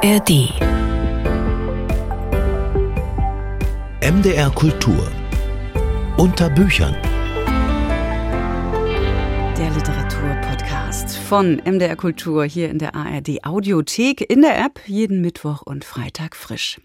ARD MDR Kultur. Unter Büchern. Der Literaturpodcast von MDR Kultur hier in der ARD Audiothek in der App jeden Mittwoch und Freitag frisch.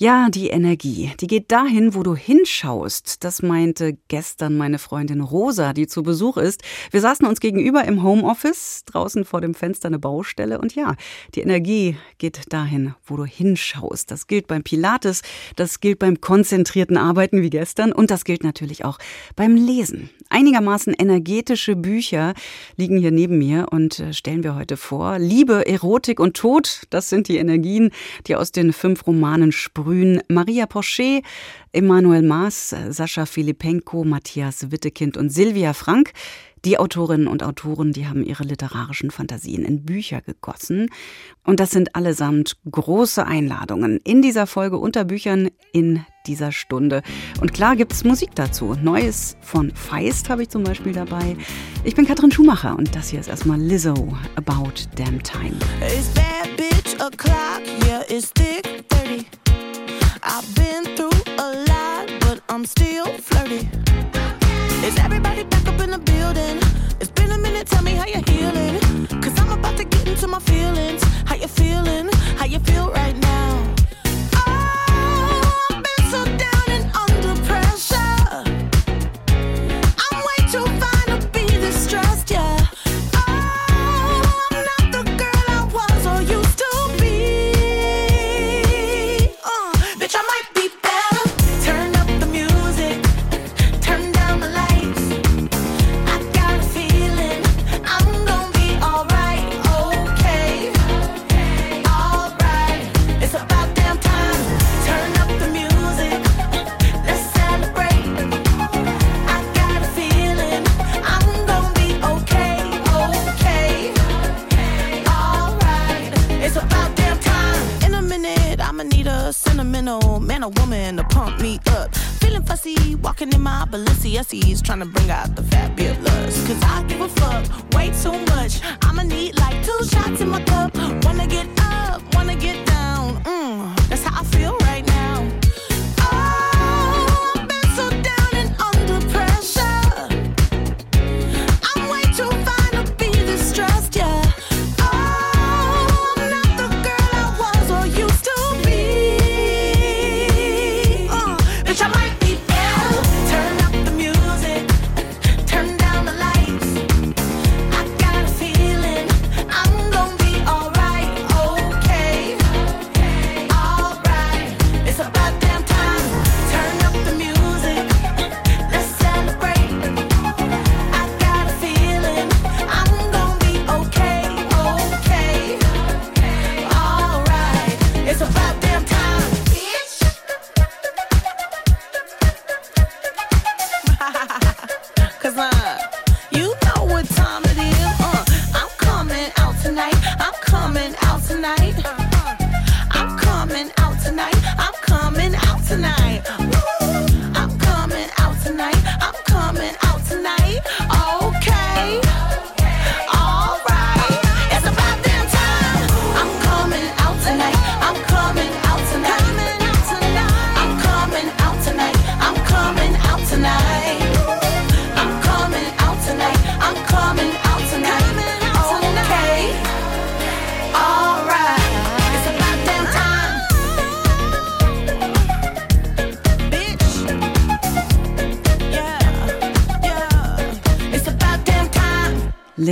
Ja, die Energie, die geht dahin, wo du hinschaust. Das meinte gestern meine Freundin Rosa, die zu Besuch ist. Wir saßen uns gegenüber im Homeoffice, draußen vor dem Fenster eine Baustelle. Und ja, die Energie geht dahin, wo du hinschaust. Das gilt beim Pilates, das gilt beim konzentrierten Arbeiten wie gestern und das gilt natürlich auch beim Lesen. Einigermaßen energetische Bücher liegen hier neben mir und äh, stellen wir heute vor. Liebe, Erotik und Tod, das sind die Energien, die aus den fünf Romanen sprühen. Maria Porcher, Emanuel Maas, Sascha Filipenko, Matthias Wittekind und Silvia Frank. Die Autorinnen und Autoren, die haben ihre literarischen Fantasien in Bücher gegossen. Und das sind allesamt große Einladungen in dieser Folge unter Büchern in dieser Stunde. Und klar gibt es Musik dazu. Neues von Feist habe ich zum Beispiel dabei. Ich bin Katrin Schumacher und das hier ist erstmal Lizzo, About Damn Time. It's bad bitch o'clock, yeah, it's thick 30. I've been through a lot, but I'm still flirty. Is everybody back up in the building? It's been a minute, tell me how you're I'm about to get into my feelings. How you feeling? How you feel right now?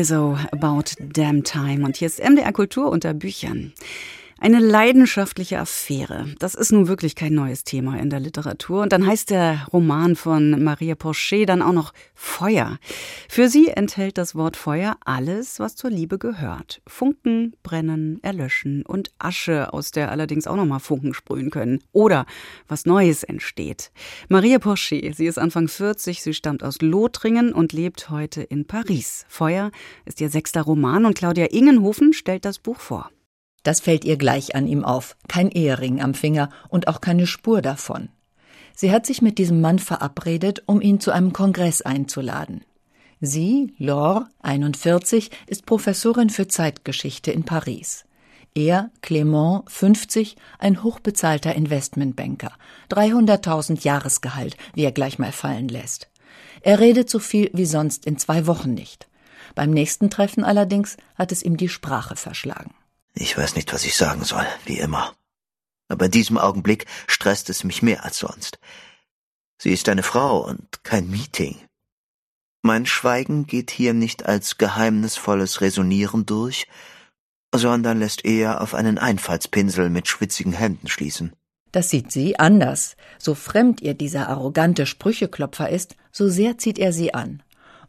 Lizzo, About Damn Time. Und hier ist MDR Kultur unter Büchern. Eine leidenschaftliche Affäre. Das ist nun wirklich kein neues Thema in der Literatur. Und dann heißt der Roman von Maria Porcher dann auch noch Feuer. Für sie enthält das Wort Feuer alles, was zur Liebe gehört. Funken, brennen, erlöschen und Asche, aus der allerdings auch nochmal Funken sprühen können. Oder was Neues entsteht. Maria Porcher, sie ist Anfang 40, sie stammt aus Lothringen und lebt heute in Paris. Feuer ist ihr sechster Roman und Claudia Ingenhofen stellt das Buch vor. Das fällt ihr gleich an ihm auf. Kein Ehering am Finger und auch keine Spur davon. Sie hat sich mit diesem Mann verabredet, um ihn zu einem Kongress einzuladen. Sie, Laure, 41, ist Professorin für Zeitgeschichte in Paris. Er, Clement, 50, ein hochbezahlter Investmentbanker. 300.000 Jahresgehalt, wie er gleich mal fallen lässt. Er redet so viel wie sonst in zwei Wochen nicht. Beim nächsten Treffen allerdings hat es ihm die Sprache verschlagen. Ich weiß nicht, was ich sagen soll, wie immer. Aber in diesem Augenblick stresst es mich mehr als sonst. Sie ist eine Frau und kein Meeting. Mein Schweigen geht hier nicht als geheimnisvolles Resonieren durch, sondern lässt eher auf einen Einfallspinsel mit schwitzigen Händen schließen. Das sieht sie anders. So fremd ihr dieser arrogante Sprücheklopfer ist, so sehr zieht er sie an.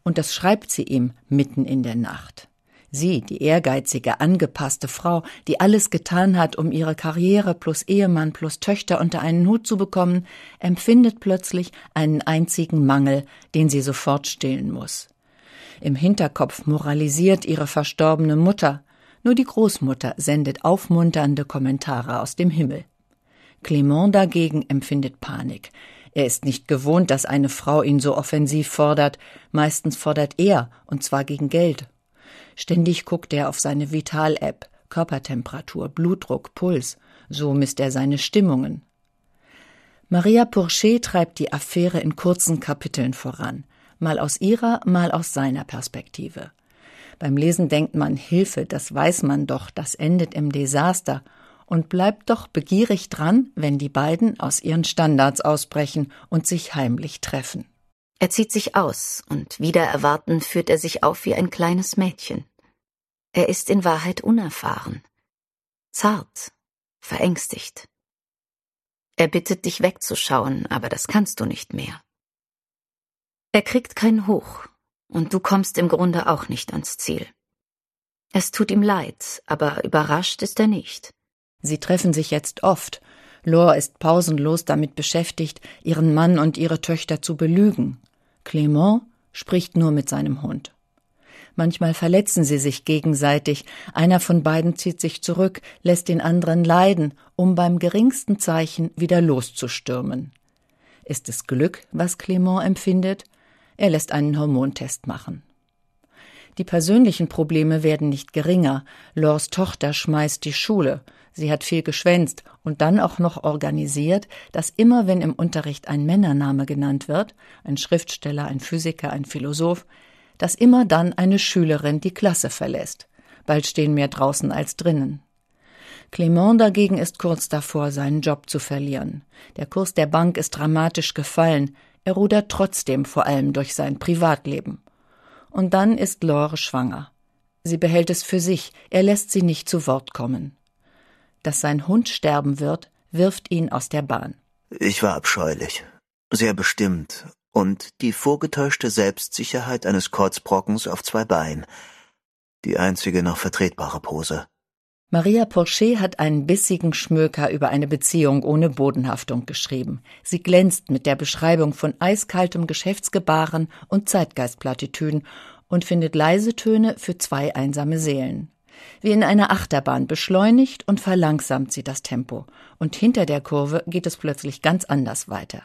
Und das schreibt sie ihm mitten in der Nacht. Sie, die ehrgeizige, angepasste Frau, die alles getan hat, um ihre Karriere plus Ehemann plus Töchter unter einen Hut zu bekommen, empfindet plötzlich einen einzigen Mangel, den sie sofort stillen muss. Im Hinterkopf moralisiert ihre verstorbene Mutter, nur die Großmutter sendet aufmunternde Kommentare aus dem Himmel. Clement dagegen empfindet Panik. Er ist nicht gewohnt, dass eine Frau ihn so offensiv fordert. Meistens fordert er, und zwar gegen Geld. Ständig guckt er auf seine Vital-App, Körpertemperatur, Blutdruck, Puls. So misst er seine Stimmungen. Maria Pourchet treibt die Affäre in kurzen Kapiteln voran, mal aus ihrer, mal aus seiner Perspektive. Beim Lesen denkt man, Hilfe, das weiß man doch, das endet im Desaster und bleibt doch begierig dran, wenn die beiden aus ihren Standards ausbrechen und sich heimlich treffen. Er zieht sich aus und wieder erwarten führt er sich auf wie ein kleines Mädchen. Er ist in Wahrheit unerfahren, zart, verängstigt. Er bittet dich wegzuschauen, aber das kannst du nicht mehr. Er kriegt kein Hoch, und du kommst im Grunde auch nicht ans Ziel. Es tut ihm leid, aber überrascht ist er nicht. Sie treffen sich jetzt oft. Lore ist pausenlos damit beschäftigt, ihren Mann und ihre Töchter zu belügen. Clement spricht nur mit seinem Hund. Manchmal verletzen sie sich gegenseitig, einer von beiden zieht sich zurück, lässt den anderen leiden, um beim geringsten Zeichen wieder loszustürmen. Ist es Glück, was Clement empfindet? Er lässt einen Hormontest machen. Die persönlichen Probleme werden nicht geringer. Lors Tochter schmeißt die Schule. Sie hat viel geschwänzt und dann auch noch organisiert, dass immer wenn im Unterricht ein Männername genannt wird, ein Schriftsteller, ein Physiker, ein Philosoph, dass immer dann eine Schülerin die Klasse verlässt. Bald stehen mehr draußen als drinnen. Clement dagegen ist kurz davor, seinen Job zu verlieren. Der Kurs der Bank ist dramatisch gefallen. Er rudert trotzdem vor allem durch sein Privatleben. Und dann ist Lore schwanger. Sie behält es für sich, er lässt sie nicht zu Wort kommen. Dass sein Hund sterben wird, wirft ihn aus der Bahn. Ich war abscheulich, sehr bestimmt und die vorgetäuschte Selbstsicherheit eines Kotzbrockens auf zwei Beinen. Die einzige noch vertretbare Pose. Maria Porcher hat einen bissigen Schmöker über eine Beziehung ohne Bodenhaftung geschrieben. Sie glänzt mit der Beschreibung von eiskaltem Geschäftsgebaren und Zeitgeistplattitüden und findet leise Töne für zwei einsame Seelen. Wie in einer Achterbahn beschleunigt und verlangsamt sie das Tempo. Und hinter der Kurve geht es plötzlich ganz anders weiter.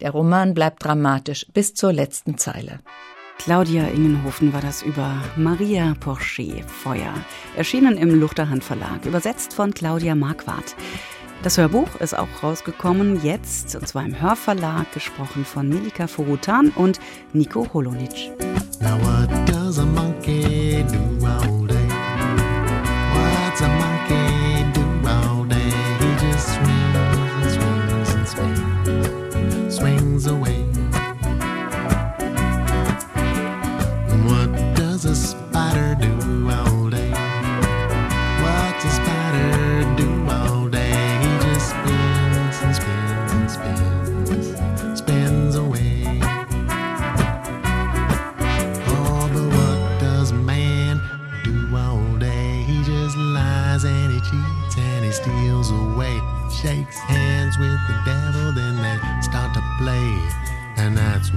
Der Roman bleibt dramatisch bis zur letzten Zeile. Claudia Ingenhofen war das über Maria Porcher Feuer, erschienen im Luchterhand Verlag, übersetzt von Claudia Marquardt. Das Hörbuch ist auch rausgekommen jetzt, und zwar im Hörverlag, gesprochen von Milika Forutan und Nico Holonitsch.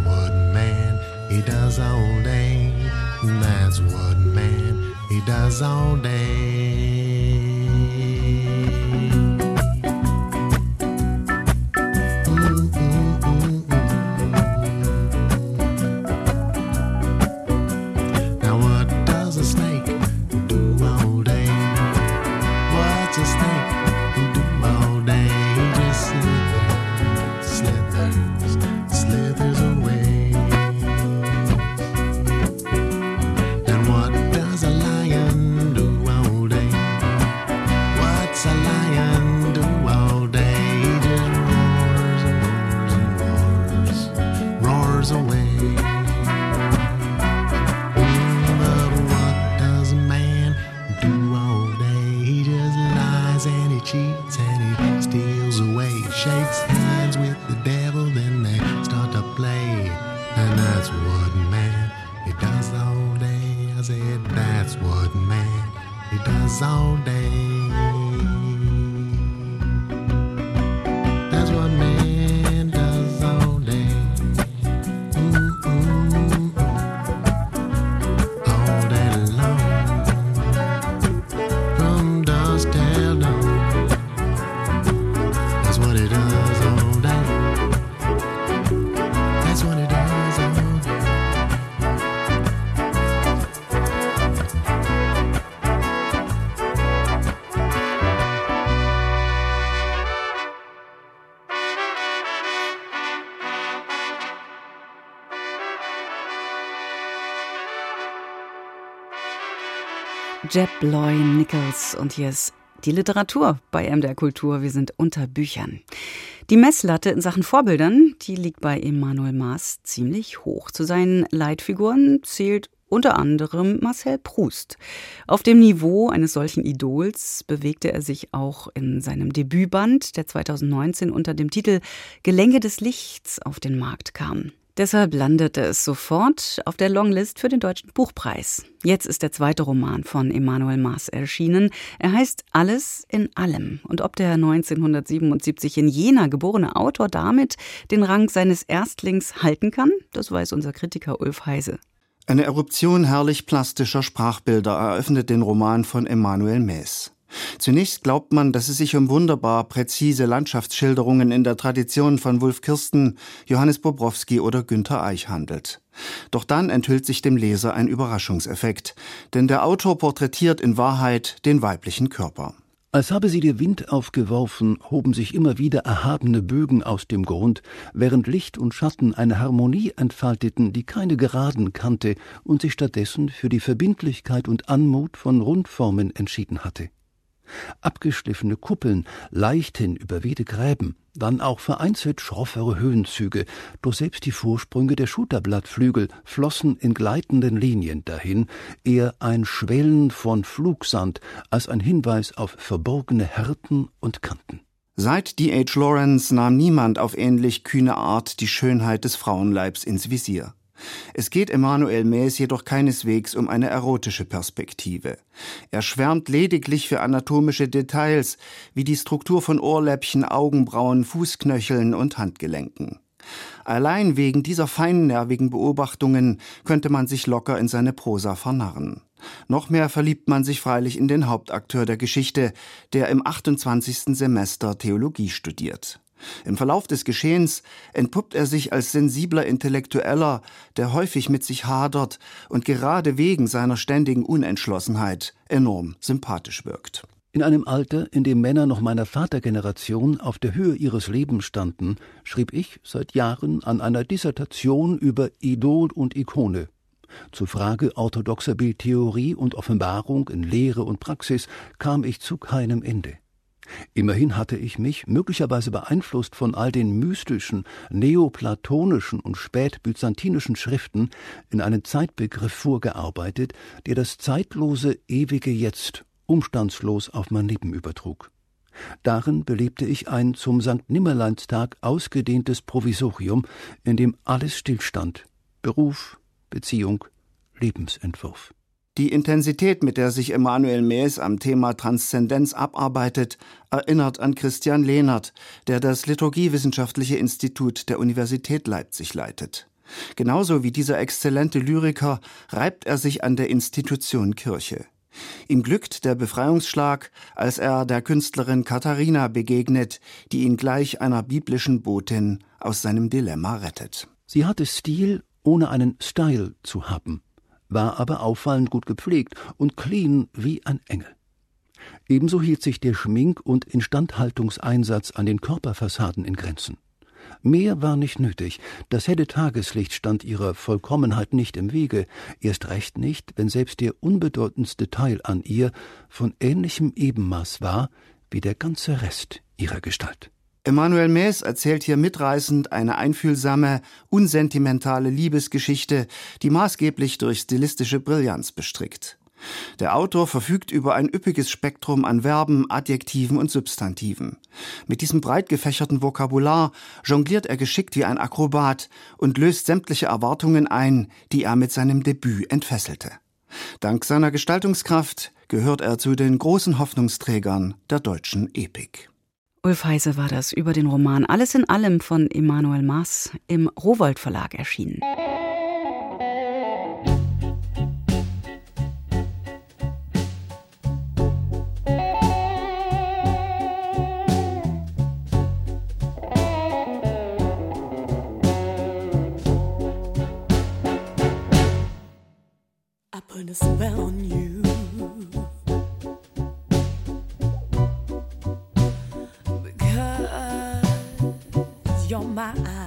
What man he does all day. That's what man he does all day. Jeb Loy Nichols und hier ist die Literatur bei MDR Kultur. Wir sind unter Büchern. Die Messlatte in Sachen Vorbildern, die liegt bei Emanuel Maas ziemlich hoch. Zu seinen Leitfiguren zählt unter anderem Marcel Proust. Auf dem Niveau eines solchen Idols bewegte er sich auch in seinem Debütband, der 2019 unter dem Titel Gelänge des Lichts auf den Markt kam. Deshalb landete es sofort auf der Longlist für den Deutschen Buchpreis. Jetzt ist der zweite Roman von Emanuel Maas erschienen. Er heißt Alles in allem. Und ob der 1977 in Jena geborene Autor damit den Rang seines Erstlings halten kann, das weiß unser Kritiker Ulf Heise. Eine Eruption herrlich plastischer Sprachbilder eröffnet den Roman von Emanuel Maes. Zunächst glaubt man, dass es sich um wunderbar präzise Landschaftsschilderungen in der Tradition von Wulf Kirsten, Johannes Bobrowski oder Günther Eich handelt. Doch dann enthüllt sich dem Leser ein Überraschungseffekt, denn der Autor porträtiert in Wahrheit den weiblichen Körper. Als habe sie der Wind aufgeworfen, hoben sich immer wieder erhabene Bögen aus dem Grund, während Licht und Schatten eine Harmonie entfalteten, die keine Geraden kannte und sich stattdessen für die Verbindlichkeit und Anmut von Rundformen entschieden hatte. Abgeschliffene Kuppeln, leichthin überwehte Gräben, dann auch vereinzelt schroffere Höhenzüge, doch selbst die Vorsprünge der Schulterblattflügel flossen in gleitenden Linien dahin, eher ein Schwellen von Flugsand als ein Hinweis auf verborgene Härten und Kanten. Seit D.H. Lawrence nahm niemand auf ähnlich kühne Art die Schönheit des Frauenleibs ins Visier. Es geht Emanuel Maes jedoch keineswegs um eine erotische Perspektive. Er schwärmt lediglich für anatomische Details, wie die Struktur von Ohrläppchen, Augenbrauen, Fußknöcheln und Handgelenken. Allein wegen dieser feinnervigen Beobachtungen könnte man sich locker in seine Prosa vernarren. Noch mehr verliebt man sich freilich in den Hauptakteur der Geschichte, der im 28. Semester Theologie studiert. Im Verlauf des Geschehens entpuppt er sich als sensibler Intellektueller, der häufig mit sich hadert und gerade wegen seiner ständigen Unentschlossenheit enorm sympathisch wirkt. In einem Alter, in dem Männer noch meiner Vatergeneration auf der Höhe ihres Lebens standen, schrieb ich seit Jahren an einer Dissertation über Idol und Ikone. Zur Frage orthodoxer Bildtheorie und Offenbarung in Lehre und Praxis kam ich zu keinem Ende. Immerhin hatte ich mich, möglicherweise beeinflusst von all den mystischen, neoplatonischen und spätbyzantinischen Schriften, in einen Zeitbegriff vorgearbeitet, der das zeitlose, ewige Jetzt umstandslos auf mein Leben übertrug. Darin belebte ich ein zum St. Nimmerleinstag ausgedehntes Provisorium, in dem alles stillstand Beruf, Beziehung, Lebensentwurf. Die Intensität, mit der sich Emanuel Maes am Thema Transzendenz abarbeitet, erinnert an Christian Lehnert, der das Liturgiewissenschaftliche Institut der Universität Leipzig leitet. Genauso wie dieser exzellente Lyriker reibt er sich an der Institution Kirche. Ihm glückt der Befreiungsschlag, als er der Künstlerin Katharina begegnet, die ihn gleich einer biblischen Botin aus seinem Dilemma rettet. Sie hatte Stil, ohne einen Style zu haben war aber auffallend gut gepflegt und clean wie ein Engel. Ebenso hielt sich der Schmink- und Instandhaltungseinsatz an den Körperfassaden in Grenzen. Mehr war nicht nötig, das helle Tageslicht stand ihrer Vollkommenheit nicht im Wege, erst recht nicht, wenn selbst der unbedeutendste Teil an ihr von ähnlichem Ebenmaß war wie der ganze Rest ihrer Gestalt. Emanuel Maes erzählt hier mitreißend eine einfühlsame, unsentimentale Liebesgeschichte, die maßgeblich durch stilistische Brillanz bestrickt. Der Autor verfügt über ein üppiges Spektrum an Verben, Adjektiven und Substantiven. Mit diesem breit gefächerten Vokabular jongliert er geschickt wie ein Akrobat und löst sämtliche Erwartungen ein, die er mit seinem Debüt entfesselte. Dank seiner Gestaltungskraft gehört er zu den großen Hoffnungsträgern der deutschen Epik. Ulf Heise war das über den Roman Alles in allem von Emanuel Maas im Rowold Verlag erschienen. put a spell on you. Wow.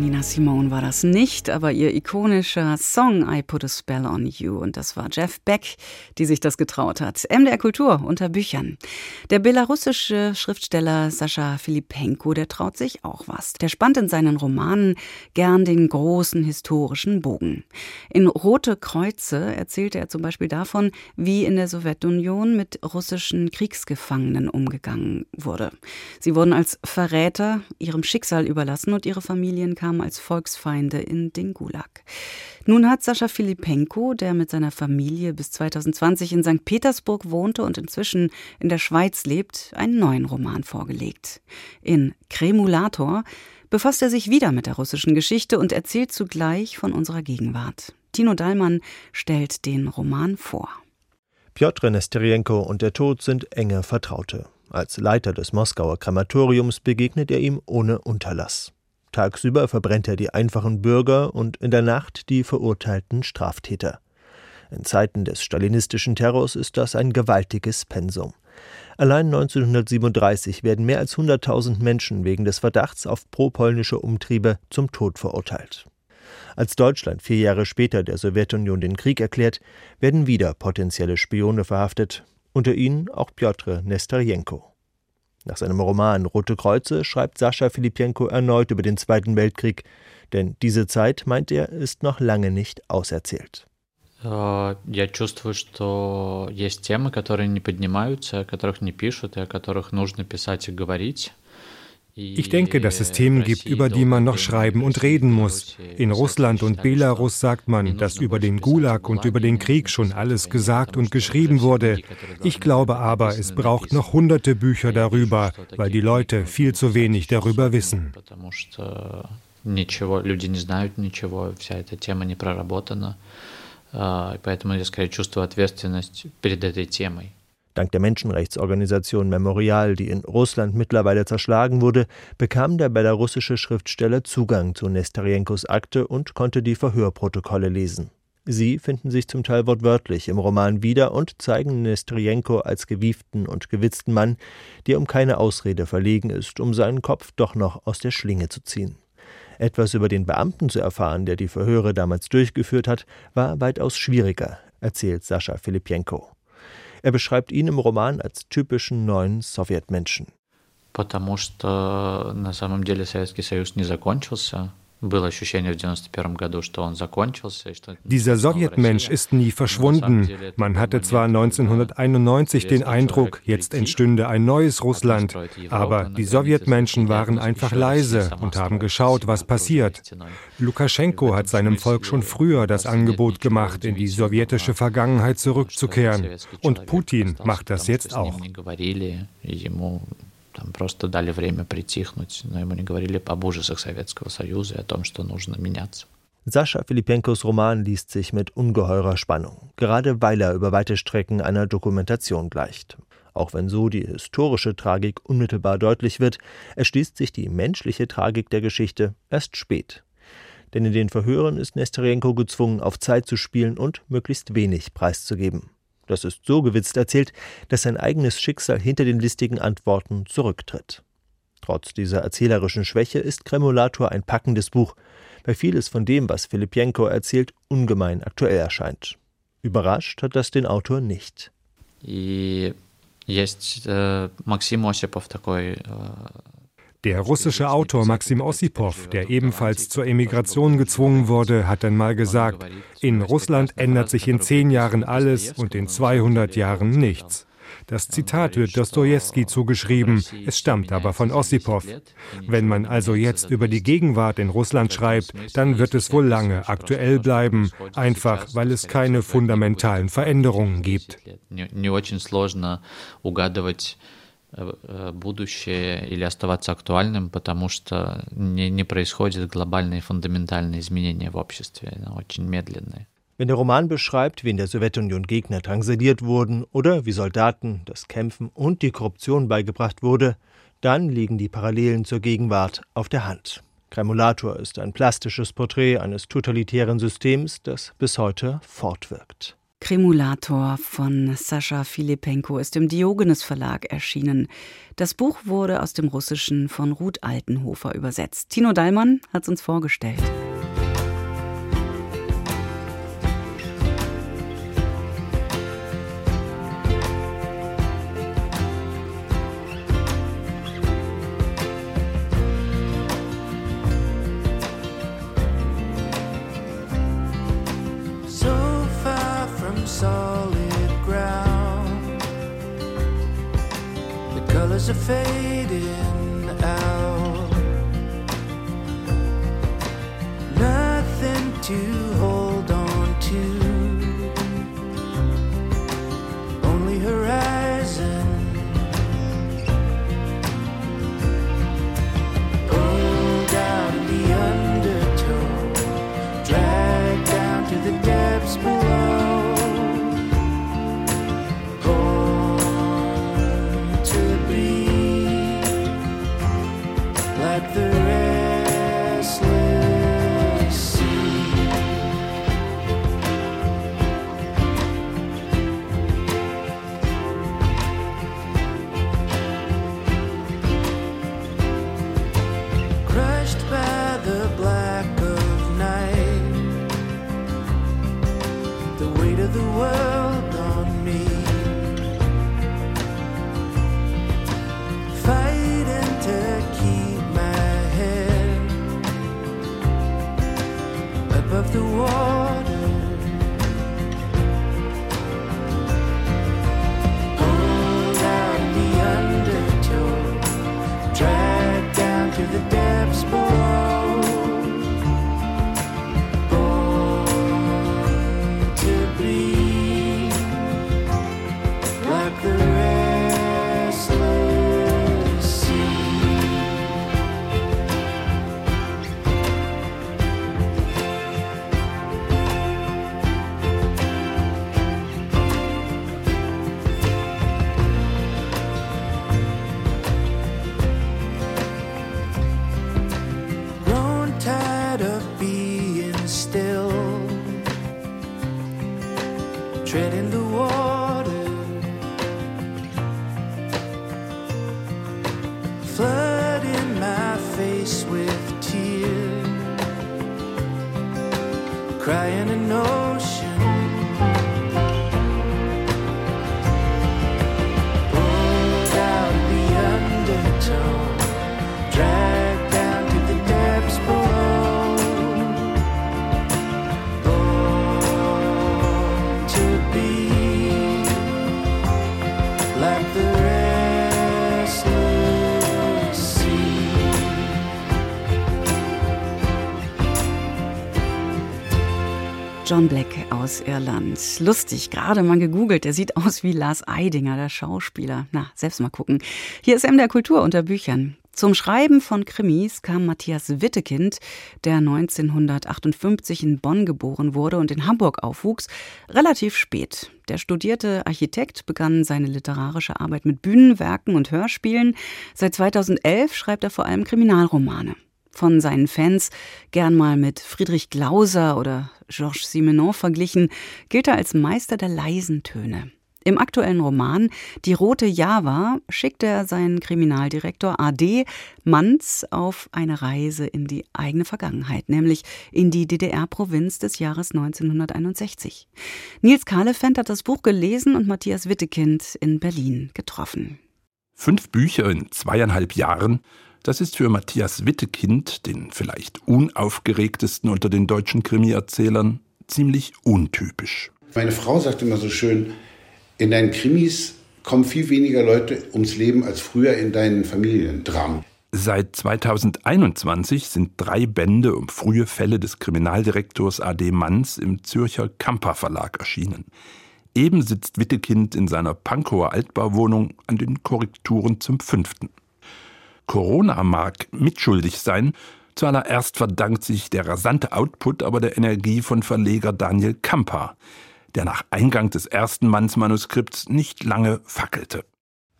Nina Simone war das nicht, aber ihr ikonischer Song I Put a Spell on You. Und das war Jeff Beck, die sich das getraut hat. MDR Kultur unter Büchern. Der belarussische Schriftsteller Sascha Filipenko, der traut sich auch was. Der spannt in seinen Romanen gern den großen historischen Bogen. In Rote Kreuze erzählte er zum Beispiel davon, wie in der Sowjetunion mit russischen Kriegsgefangenen umgegangen wurde. Sie wurden als Verräter ihrem Schicksal überlassen und ihre Familien kamen als Volksfeinde in den Gulag. Nun hat Sascha Filipenko, der mit seiner Familie bis 2020 in St. Petersburg wohnte und inzwischen in der Schweiz lebt, einen neuen Roman vorgelegt. In Kremulator befasst er sich wieder mit der russischen Geschichte und erzählt zugleich von unserer Gegenwart. Tino Dallmann stellt den Roman vor. Piotr Nesterienko und der Tod sind enge Vertraute. Als Leiter des Moskauer Krematoriums begegnet er ihm ohne Unterlass. Tagsüber verbrennt er die einfachen Bürger und in der Nacht die verurteilten Straftäter. In Zeiten des stalinistischen Terrors ist das ein gewaltiges Pensum. Allein 1937 werden mehr als 100.000 Menschen wegen des Verdachts auf propolnische Umtriebe zum Tod verurteilt. Als Deutschland vier Jahre später der Sowjetunion den Krieg erklärt, werden wieder potenzielle Spione verhaftet, unter ihnen auch Piotr Nesterienko. Nach seinem Roman Rote Kreuze schreibt Sascha Filipenko erneut über den Zweiten Weltkrieg, denn diese Zeit, meint er, ist noch lange nicht auserzählt. Э, Я чувствую, что есть темы, которые не поднимаются, о которых не пишут, и о которых нужно писать и говорить. Ich denke, dass es Themen gibt, über die man noch schreiben und reden muss. In Russland und Belarus sagt man, dass über den Gulag und über den Krieg schon alles gesagt und geschrieben wurde. Ich glaube aber, es braucht noch hunderte Bücher darüber, weil die Leute viel zu wenig darüber wissen. Ничего, люди не знают ничего, вся эта тема не проработана, поэтому я скорее чувствую ответственность перед этой темой. Dank der Menschenrechtsorganisation Memorial, die in Russland mittlerweile zerschlagen wurde, bekam der belarussische Schriftsteller Zugang zu Nestorienkos Akte und konnte die Verhörprotokolle lesen. Sie finden sich zum Teil wortwörtlich im Roman wieder und zeigen Nestorienko als gewieften und gewitzten Mann, der um keine Ausrede verlegen ist, um seinen Kopf doch noch aus der Schlinge zu ziehen. Etwas über den Beamten zu erfahren, der die Verhöre damals durchgeführt hat, war weitaus schwieriger, erzählt Sascha Filipienko. Er beschreibt ihn im Roman als typischen neuen Sowjetmenschen. Потому что на самом деле Советский Союз не закончился. Dieser Sowjetmensch ist nie verschwunden. Man hatte zwar 1991 den Eindruck, jetzt entstünde ein neues Russland, aber die Sowjetmenschen waren einfach leise und haben geschaut, was passiert. Lukaschenko hat seinem Volk schon früher das Angebot gemacht, in die sowjetische Vergangenheit zurückzukehren. Und Putin macht das jetzt auch Там просто дали время притихнуть, но ему не говорили об ужасах Советского Союза и о том, что нужно меняться. Sascha Filipenkos Roman liest sich mit ungeheurer Spannung, gerade weil er über weite Strecken einer Dokumentation gleicht. Auch wenn so die historische Tragik unmittelbar deutlich wird, erschließt sich die menschliche Tragik der Geschichte erst spät. Denn in den Verhören ist Nestorienko gezwungen, auf Zeit zu spielen und möglichst wenig preiszugeben. Das ist so gewitzt erzählt, dass sein eigenes Schicksal hinter den listigen Antworten zurücktritt. Trotz dieser erzählerischen Schwäche ist Kremulator ein packendes Buch, weil vieles von dem, was Filipienko erzählt, ungemein aktuell erscheint. Überrascht hat das den Autor nicht. Есть э, Максим Осипов такой э, der russische Autor Maxim Ossipow, der ebenfalls zur Emigration gezwungen wurde, hat einmal gesagt, in Russland ändert sich in zehn Jahren alles und in 200 Jahren nichts. Das Zitat wird Dostoevsky zugeschrieben, es stammt aber von Ossipow. Wenn man also jetzt über die Gegenwart in Russland schreibt, dann wird es wohl lange aktuell bleiben, einfach weil es keine fundamentalen Veränderungen gibt. Э, э, будущее или оставаться актуальным, потому что не, не происходят глобальные фундаментальные изменения в обществе, очень медленные. Wenn der Roman beschreibt, wie in der Sowjetunion Gegner drangsaliert wurden oder wie Soldaten das Kämpfen und die Korruption beigebracht wurde, dann liegen die Parallelen zur Gegenwart auf der Hand. Kremulator ist ein plastisches Porträt eines totalitären Systems, das bis heute fortwirkt. Kremulator von Sascha Filipenko ist im Diogenes Verlag erschienen. Das Buch wurde aus dem Russischen von Ruth Altenhofer übersetzt. Tino Dallmann hat es uns vorgestellt. John Black aus Irland. Lustig, gerade mal gegoogelt. Der sieht aus wie Lars Eidinger, der Schauspieler. Na, selbst mal gucken. Hier ist MDR Kultur unter Büchern. Zum Schreiben von Krimis kam Matthias Wittekind, der 1958 in Bonn geboren wurde und in Hamburg aufwuchs, relativ spät. Der studierte Architekt begann seine literarische Arbeit mit Bühnenwerken und Hörspielen. Seit 2011 schreibt er vor allem Kriminalromane. Von seinen Fans gern mal mit Friedrich Glauser oder Georges Simenon verglichen, gilt er als Meister der leisen Töne. Im aktuellen Roman Die rote Java schickt er seinen Kriminaldirektor AD Manz auf eine Reise in die eigene Vergangenheit, nämlich in die DDR-Provinz des Jahres 1961. Nils Kahlefeld hat das Buch gelesen und Matthias Wittekind in Berlin getroffen. Fünf Bücher in zweieinhalb Jahren, das ist für Matthias Wittekind, den vielleicht unaufgeregtesten unter den deutschen Krimi-Erzählern, ziemlich untypisch. Meine Frau sagt immer so schön, in deinen Krimis kommen viel weniger Leute ums Leben als früher in deinen Familiendramen. Seit 2021 sind drei Bände um frühe Fälle des Kriminaldirektors AD Manns im Zürcher Kamper Verlag erschienen. Eben sitzt Wittekind in seiner Pankower Altbauwohnung an den Korrekturen zum fünften. Corona mag mitschuldig sein. Zuallererst verdankt sich der rasante Output aber der Energie von Verleger Daniel Kamper, der nach Eingang des ersten Mannsmanuskripts nicht lange fackelte.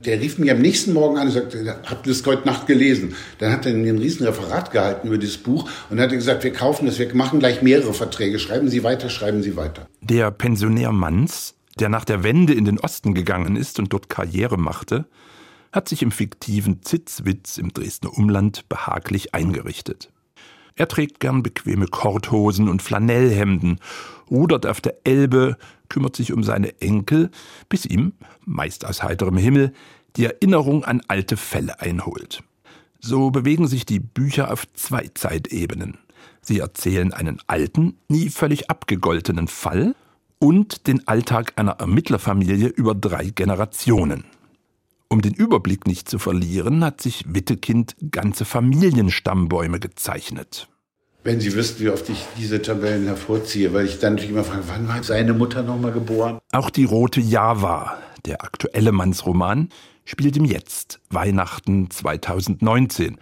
Der rief mich am nächsten Morgen an und sagte, habt ihr das heute Nacht gelesen? Dann hat er mir ein riesen Referat gehalten über dieses Buch und hat gesagt, wir kaufen das, wir machen gleich mehrere Verträge. Schreiben Sie weiter, schreiben Sie weiter. Der Pensionär Manns, der nach der Wende in den Osten gegangen ist und dort Karriere machte, hat sich im fiktiven Zitzwitz im Dresdner Umland behaglich eingerichtet. Er trägt gern bequeme Korthosen und Flanellhemden, rudert auf der Elbe, kümmert sich um seine Enkel, bis ihm, meist aus heiterem Himmel, die Erinnerung an alte Fälle einholt. So bewegen sich die Bücher auf zwei Zeitebenen. Sie erzählen einen alten, nie völlig abgegoltenen Fall und den Alltag einer Ermittlerfamilie über drei Generationen. Um den Überblick nicht zu verlieren, hat sich Wittekind ganze Familienstammbäume gezeichnet. Wenn Sie wüssten, wie oft ich diese Tabellen hervorziehe, weil ich dann natürlich immer frage, wann war seine Mutter nochmal geboren? Auch die Rote Java, der aktuelle Mannsroman, spielt im Jetzt, Weihnachten 2019,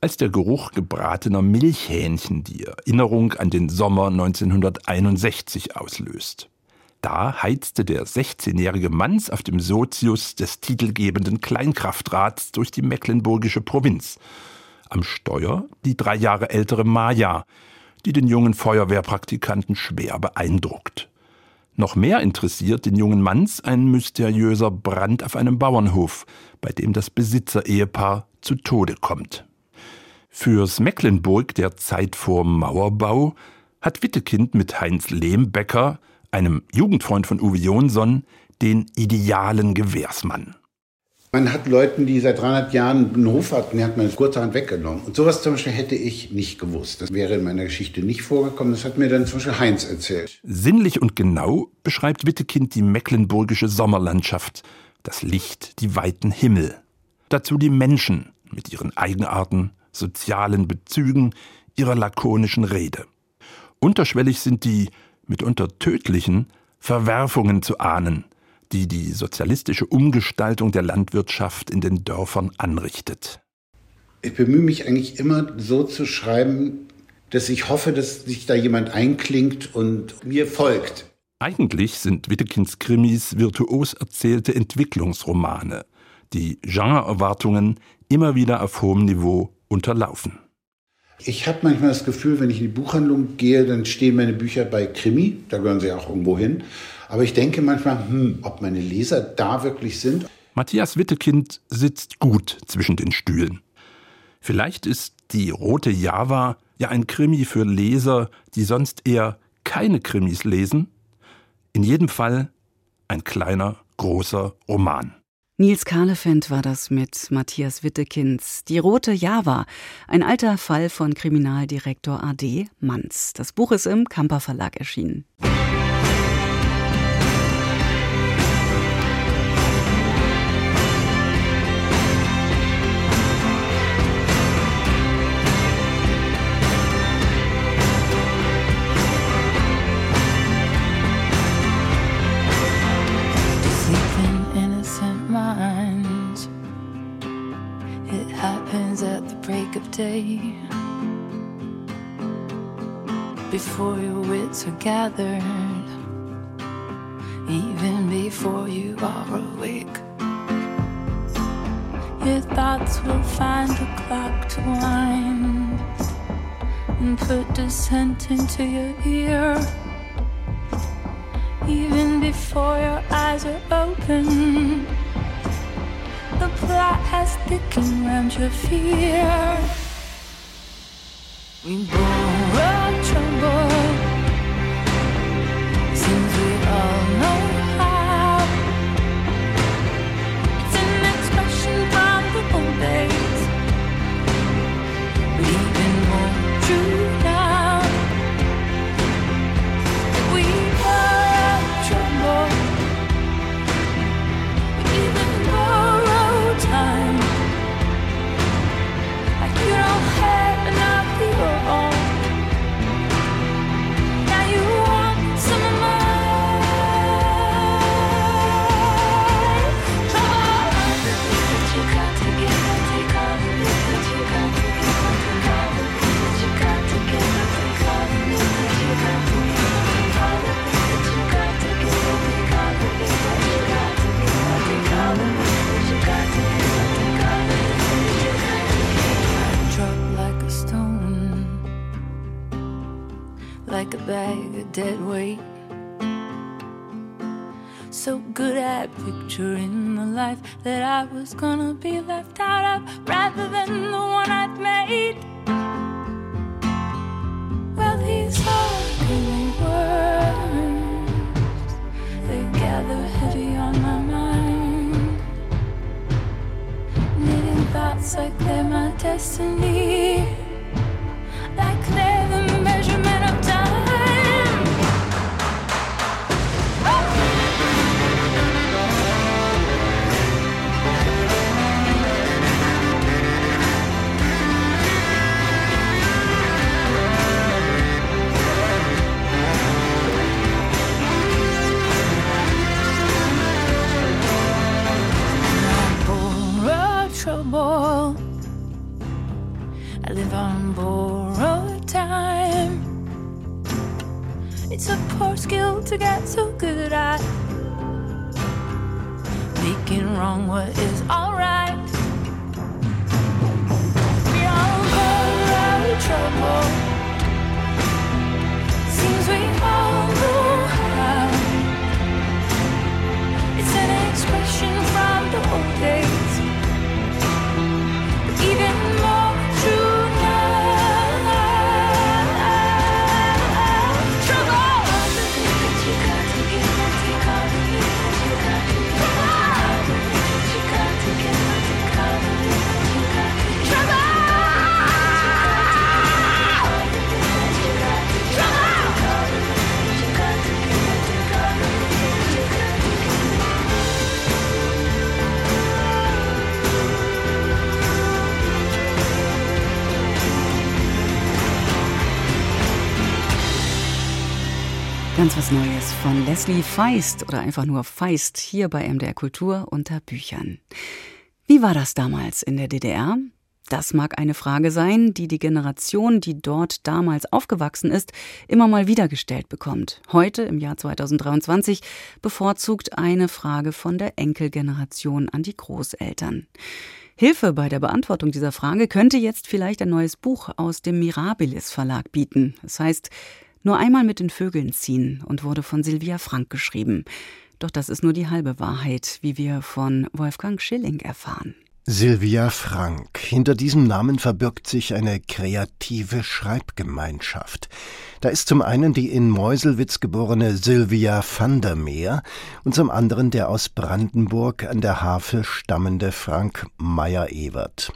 als der Geruch gebratener Milchhähnchen die Erinnerung an den Sommer 1961 auslöst. Da heizte der 16-jährige Manns auf dem Sozius des titelgebenden Kleinkraftrats durch die mecklenburgische Provinz. Am Steuer die drei Jahre ältere Maja, die den jungen Feuerwehrpraktikanten schwer beeindruckt. Noch mehr interessiert den jungen Manns ein mysteriöser Brand auf einem Bauernhof, bei dem das Besitzerehepaar zu Tode kommt. Fürs Mecklenburg der Zeit vor Mauerbau hat Wittekind mit Heinz Lehmbecker einem Jugendfreund von Uwe Jonsson, den idealen Gewährsmann. Man hat Leuten, die seit 300 Jahren einen Hof hatten, die hat man kurzerhand weggenommen. Und sowas zum Beispiel hätte ich nicht gewusst. Das wäre in meiner Geschichte nicht vorgekommen. Das hat mir dann zum Beispiel Heinz erzählt. Sinnlich und genau beschreibt Wittekind die mecklenburgische Sommerlandschaft, das Licht, die weiten Himmel. Dazu die Menschen mit ihren Eigenarten, sozialen Bezügen, ihrer lakonischen Rede. Unterschwellig sind die mitunter tödlichen Verwerfungen zu ahnen, die die sozialistische Umgestaltung der Landwirtschaft in den Dörfern anrichtet. Ich bemühe mich eigentlich immer so zu schreiben, dass ich hoffe, dass sich da jemand einklingt und mir folgt. Eigentlich sind Wittekinds Krimis virtuos erzählte Entwicklungsromane, die Genreerwartungen immer wieder auf hohem Niveau unterlaufen. Ich habe manchmal das Gefühl, wenn ich in die Buchhandlung gehe, dann stehen meine Bücher bei Krimi, da gehören sie auch irgendwo hin. Aber ich denke manchmal, hm, ob meine Leser da wirklich sind. Matthias Wittekind sitzt gut zwischen den Stühlen. Vielleicht ist die Rote Java ja ein Krimi für Leser, die sonst eher keine Krimis lesen. In jedem Fall ein kleiner, großer Roman. Nils Kahlefeld war das mit Matthias Wittekins. Die rote Java, ein alter Fall von Kriminaldirektor AD Manz. Das Buch ist im Kamper Verlag erschienen. day before your wits are gathered, even before you are awake. Your thoughts will find a clock to wind and put dissent into your ear. Even before your eyes are open, the plot has thickened round your fear. was Neues von Leslie Feist oder einfach nur Feist hier bei MDR Kultur unter Büchern. Wie war das damals in der DDR? Das mag eine Frage sein, die die Generation, die dort damals aufgewachsen ist, immer mal wieder gestellt bekommt. Heute, im Jahr 2023, bevorzugt eine Frage von der Enkelgeneration an die Großeltern. Hilfe bei der Beantwortung dieser Frage könnte jetzt vielleicht ein neues Buch aus dem Mirabilis Verlag bieten. Das heißt nur einmal mit den Vögeln ziehen und wurde von Sylvia Frank geschrieben. Doch das ist nur die halbe Wahrheit, wie wir von Wolfgang Schilling erfahren. Sylvia Frank. Hinter diesem Namen verbirgt sich eine kreative Schreibgemeinschaft. Da ist zum einen die in Meuselwitz geborene Sylvia van der Meer und zum anderen der aus Brandenburg an der Havel stammende Frank Meyer-Ewert.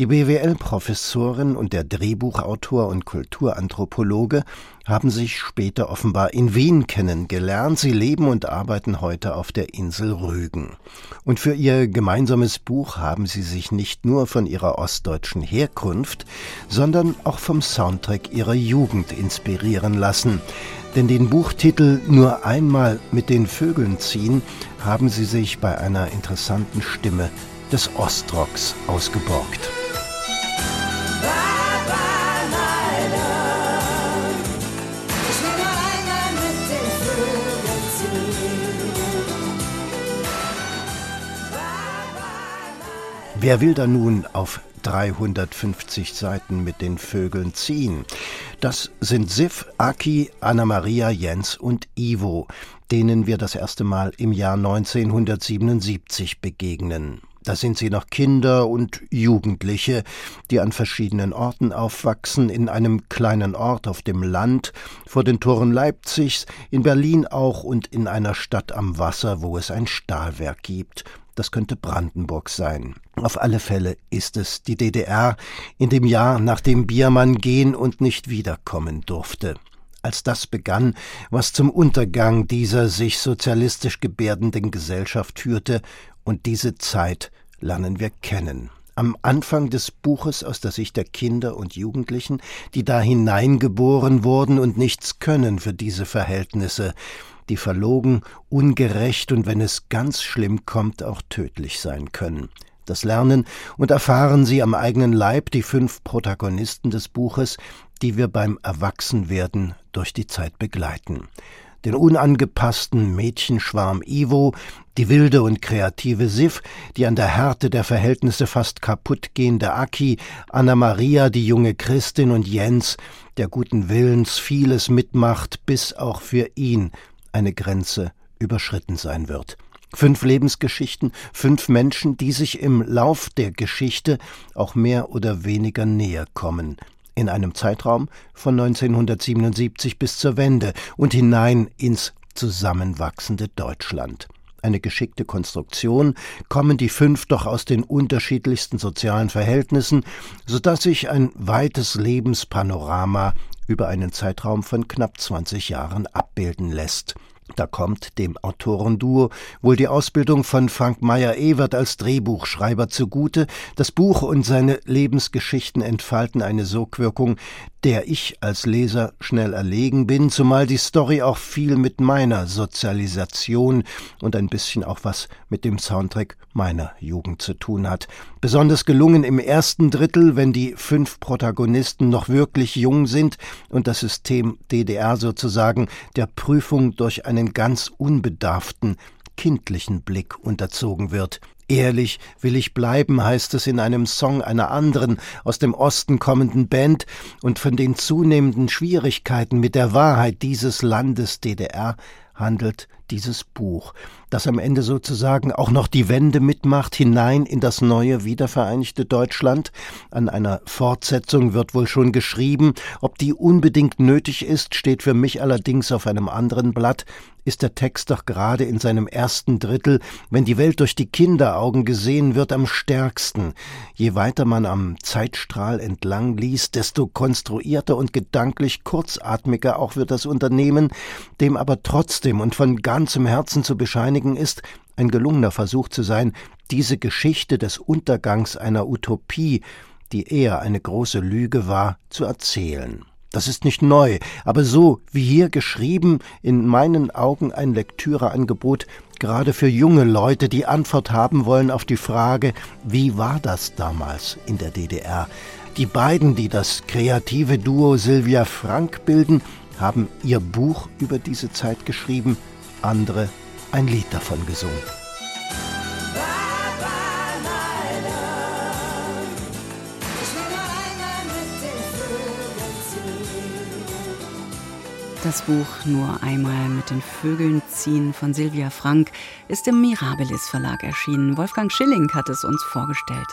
Die BWL-Professorin und der Drehbuchautor und Kulturanthropologe haben sich später offenbar in Wien kennengelernt. Sie leben und arbeiten heute auf der Insel Rügen. Und für ihr gemeinsames Buch haben sie sich nicht nur von ihrer ostdeutschen Herkunft, sondern auch vom Soundtrack ihrer Jugend inspirieren lassen. Denn den Buchtitel Nur einmal mit den Vögeln ziehen haben sie sich bei einer interessanten Stimme des Ostrocks ausgeborgt. Wer will da nun auf 350 Seiten mit den Vögeln ziehen? Das sind Sif, Aki, Anna-Maria, Jens und Ivo, denen wir das erste Mal im Jahr 1977 begegnen. Da sind sie noch Kinder und Jugendliche, die an verschiedenen Orten aufwachsen, in einem kleinen Ort auf dem Land, vor den Toren Leipzigs, in Berlin auch und in einer Stadt am Wasser, wo es ein Stahlwerk gibt. Das könnte Brandenburg sein. Auf alle Fälle ist es die DDR in dem Jahr, nachdem Biermann gehen und nicht wiederkommen durfte. Als das begann, was zum Untergang dieser sich sozialistisch gebärdenden Gesellschaft führte, und diese Zeit lernen wir kennen. Am Anfang des Buches aus der Sicht der Kinder und Jugendlichen, die da hineingeboren wurden und nichts können für diese Verhältnisse, die verlogen, ungerecht und wenn es ganz schlimm kommt, auch tödlich sein können. Das lernen und erfahren Sie am eigenen Leib die fünf Protagonisten des Buches, die wir beim Erwachsenwerden durch die Zeit begleiten. Den unangepassten Mädchenschwarm Ivo, die wilde und kreative Sif, die an der Härte der Verhältnisse fast kaputtgehende Aki, Anna Maria, die junge Christin und Jens, der guten Willens vieles mitmacht, bis auch für ihn eine Grenze überschritten sein wird. Fünf Lebensgeschichten, fünf Menschen, die sich im Lauf der Geschichte auch mehr oder weniger näher kommen, in einem Zeitraum von 1977 bis zur Wende und hinein ins zusammenwachsende Deutschland. Eine geschickte Konstruktion, kommen die fünf doch aus den unterschiedlichsten sozialen Verhältnissen, so dass sich ein weites Lebenspanorama über einen Zeitraum von knapp 20 Jahren abbilden lässt. Da kommt dem Autorenduo wohl die Ausbildung von Frank Meyer-Ewert als Drehbuchschreiber zugute. Das Buch und seine Lebensgeschichten entfalten eine Sogwirkung, der ich als Leser schnell erlegen bin, zumal die Story auch viel mit meiner Sozialisation und ein bisschen auch was mit dem Soundtrack meiner Jugend zu tun hat. Besonders gelungen im ersten Drittel, wenn die fünf Protagonisten noch wirklich jung sind und das System DDR sozusagen der Prüfung durch einen ganz unbedarften, kindlichen Blick unterzogen wird. Ehrlich will ich bleiben, heißt es in einem Song einer anderen aus dem Osten kommenden Band, und von den zunehmenden Schwierigkeiten mit der Wahrheit dieses Landes DDR handelt dieses Buch, das am Ende sozusagen auch noch die Wende mitmacht hinein in das neue wiedervereinigte Deutschland. An einer Fortsetzung wird wohl schon geschrieben. Ob die unbedingt nötig ist, steht für mich allerdings auf einem anderen Blatt. Ist der Text doch gerade in seinem ersten Drittel, wenn die Welt durch die Kinderaugen gesehen wird, am stärksten. Je weiter man am Zeitstrahl entlang liest, desto konstruierter und gedanklich kurzatmiger auch wird das Unternehmen, dem aber trotzdem und von ganzem Herzen zu bescheinigen ist, ein gelungener Versuch zu sein, diese Geschichte des Untergangs einer Utopie, die eher eine große Lüge war, zu erzählen. Das ist nicht neu, aber so wie hier geschrieben, in meinen Augen ein Lektüreangebot, gerade für junge Leute, die Antwort haben wollen auf die Frage, wie war das damals in der DDR? Die beiden, die das kreative Duo Sylvia Frank bilden, haben ihr Buch über diese Zeit geschrieben, andere ein Lied davon gesungen. Das Buch Nur einmal mit den Vögeln ziehen von Silvia Frank ist im Mirabilis Verlag erschienen. Wolfgang Schilling hat es uns vorgestellt.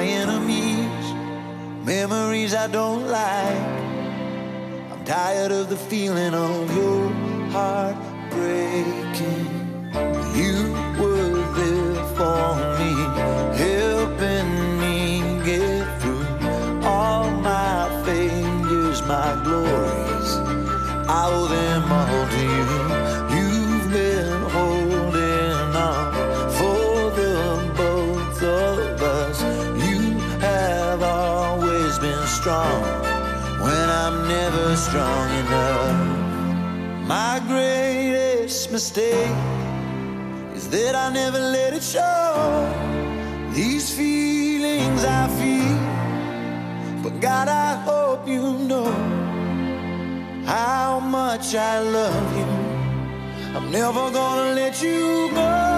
my enemies, memories I don't like. I'm tired of the feeling of your heart strong enough. My greatest mistake is that I never let it show. These feelings I feel, but God, I hope you know how much I love you. I'm never gonna let you go.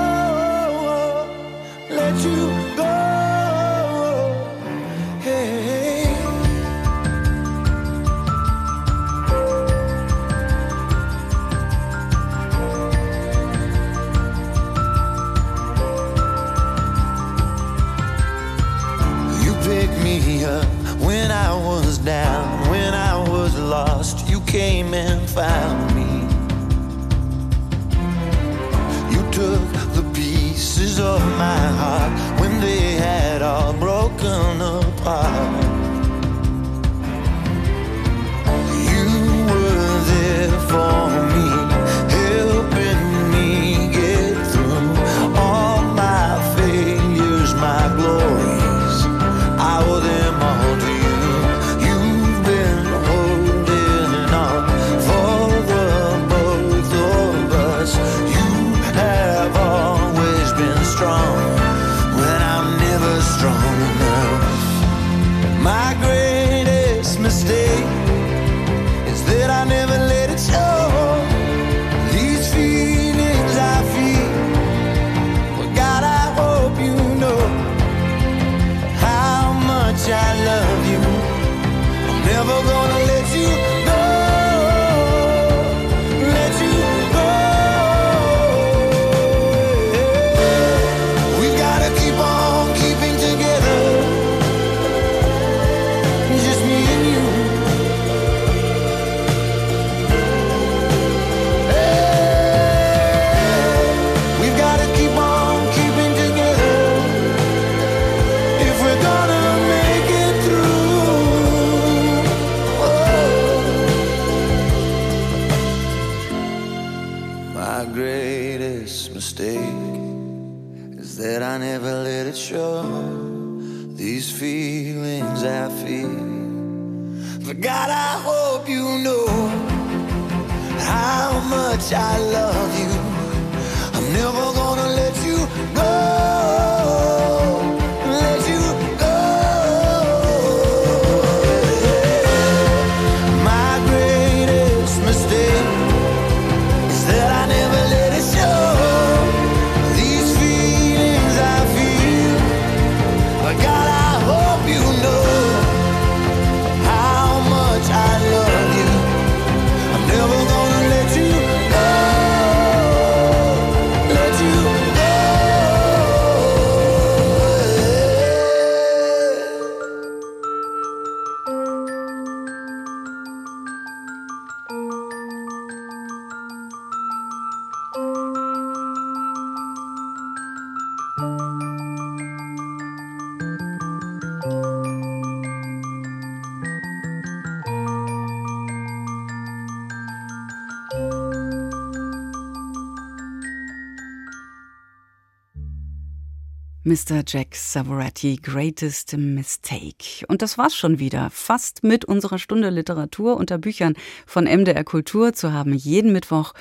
Mr. Jack Savoretti, Greatest Mistake. Und das war's schon wieder. Fast mit unserer Stunde Literatur unter Büchern von MDR Kultur zu haben jeden Mittwoch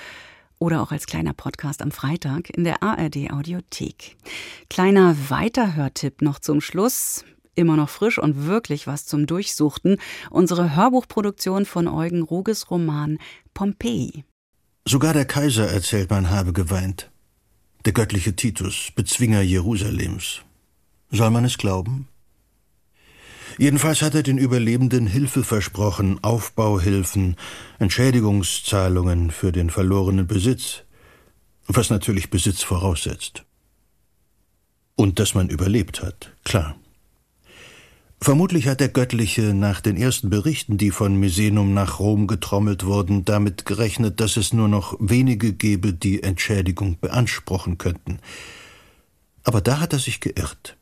oder auch als kleiner Podcast am Freitag in der ARD Audiothek. Kleiner Weiterhörtipp noch zum Schluss. Immer noch frisch und wirklich was zum Durchsuchten. Unsere Hörbuchproduktion von Eugen Ruges Roman Pompeii. Sogar der Kaiser erzählt, man habe geweint. Der göttliche Titus, Bezwinger Jerusalems. Soll man es glauben? Jedenfalls hat er den Überlebenden Hilfe versprochen, Aufbauhilfen, Entschädigungszahlungen für den verlorenen Besitz, was natürlich Besitz voraussetzt. Und dass man überlebt hat, klar. Vermutlich hat der Göttliche nach den ersten Berichten, die von Misenum nach Rom getrommelt wurden, damit gerechnet, dass es nur noch wenige gebe, die Entschädigung beanspruchen könnten. Aber da hat er sich geirrt.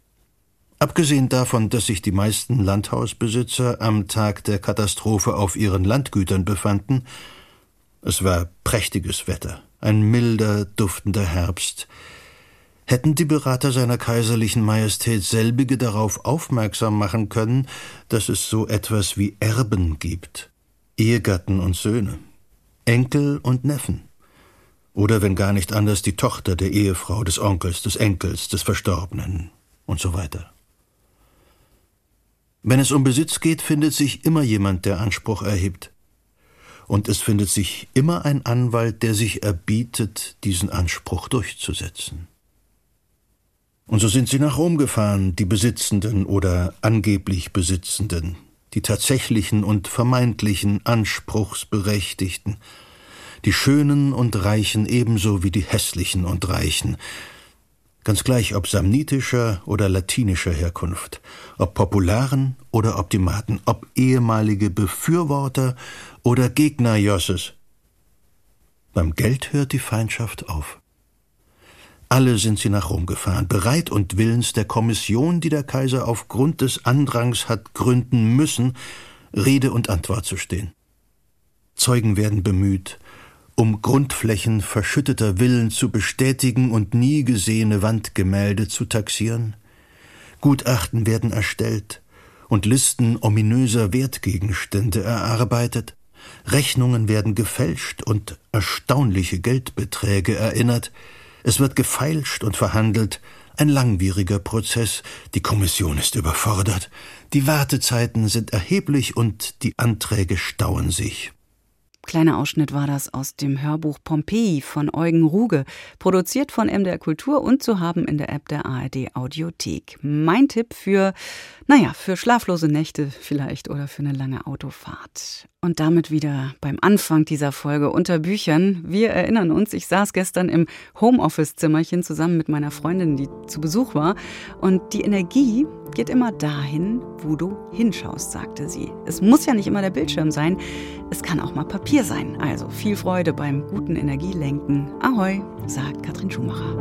Abgesehen davon, dass sich die meisten Landhausbesitzer am Tag der Katastrophe auf ihren Landgütern befanden, es war prächtiges Wetter, ein milder, duftender Herbst, hätten die Berater seiner kaiserlichen Majestät selbige darauf aufmerksam machen können, dass es so etwas wie Erben gibt, Ehegatten und Söhne, Enkel und Neffen, oder wenn gar nicht anders die Tochter der Ehefrau, des Onkels, des Enkels, des Verstorbenen und so weiter. Wenn es um Besitz geht, findet sich immer jemand, der Anspruch erhebt. Und es findet sich immer ein Anwalt, der sich erbietet, diesen Anspruch durchzusetzen. Und so sind sie nach Rom gefahren, die Besitzenden oder angeblich Besitzenden, die tatsächlichen und vermeintlichen Anspruchsberechtigten, die Schönen und Reichen ebenso wie die Hässlichen und Reichen, ganz gleich ob samnitischer oder latinischer Herkunft, ob Popularen oder Optimaten, ob ehemalige Befürworter oder Gegner Josses. Beim Geld hört die Feindschaft auf. Alle sind sie nach Rom gefahren, bereit und willens der Kommission, die der Kaiser aufgrund des Andrangs hat gründen müssen, Rede und Antwort zu stehen. Zeugen werden bemüht, um Grundflächen verschütteter Villen zu bestätigen und nie gesehene Wandgemälde zu taxieren. Gutachten werden erstellt und Listen ominöser Wertgegenstände erarbeitet. Rechnungen werden gefälscht und erstaunliche Geldbeträge erinnert, es wird gefeilscht und verhandelt, ein langwieriger Prozess, die Kommission ist überfordert, die Wartezeiten sind erheblich und die Anträge stauen sich. Kleiner Ausschnitt war das aus dem Hörbuch Pompeii von Eugen Ruge, produziert von MDR Kultur und zu haben in der App der ARD Audiothek. Mein Tipp für, naja, für schlaflose Nächte vielleicht oder für eine lange Autofahrt. Und damit wieder beim Anfang dieser Folge unter Büchern. Wir erinnern uns, ich saß gestern im Homeoffice-Zimmerchen zusammen mit meiner Freundin, die zu Besuch war. Und die Energie geht immer dahin, wo du hinschaust, sagte sie. Es muss ja nicht immer der Bildschirm sein, es kann auch mal Papier sein. Also viel Freude beim guten Energielenken. Ahoi, sagt Katrin Schumacher.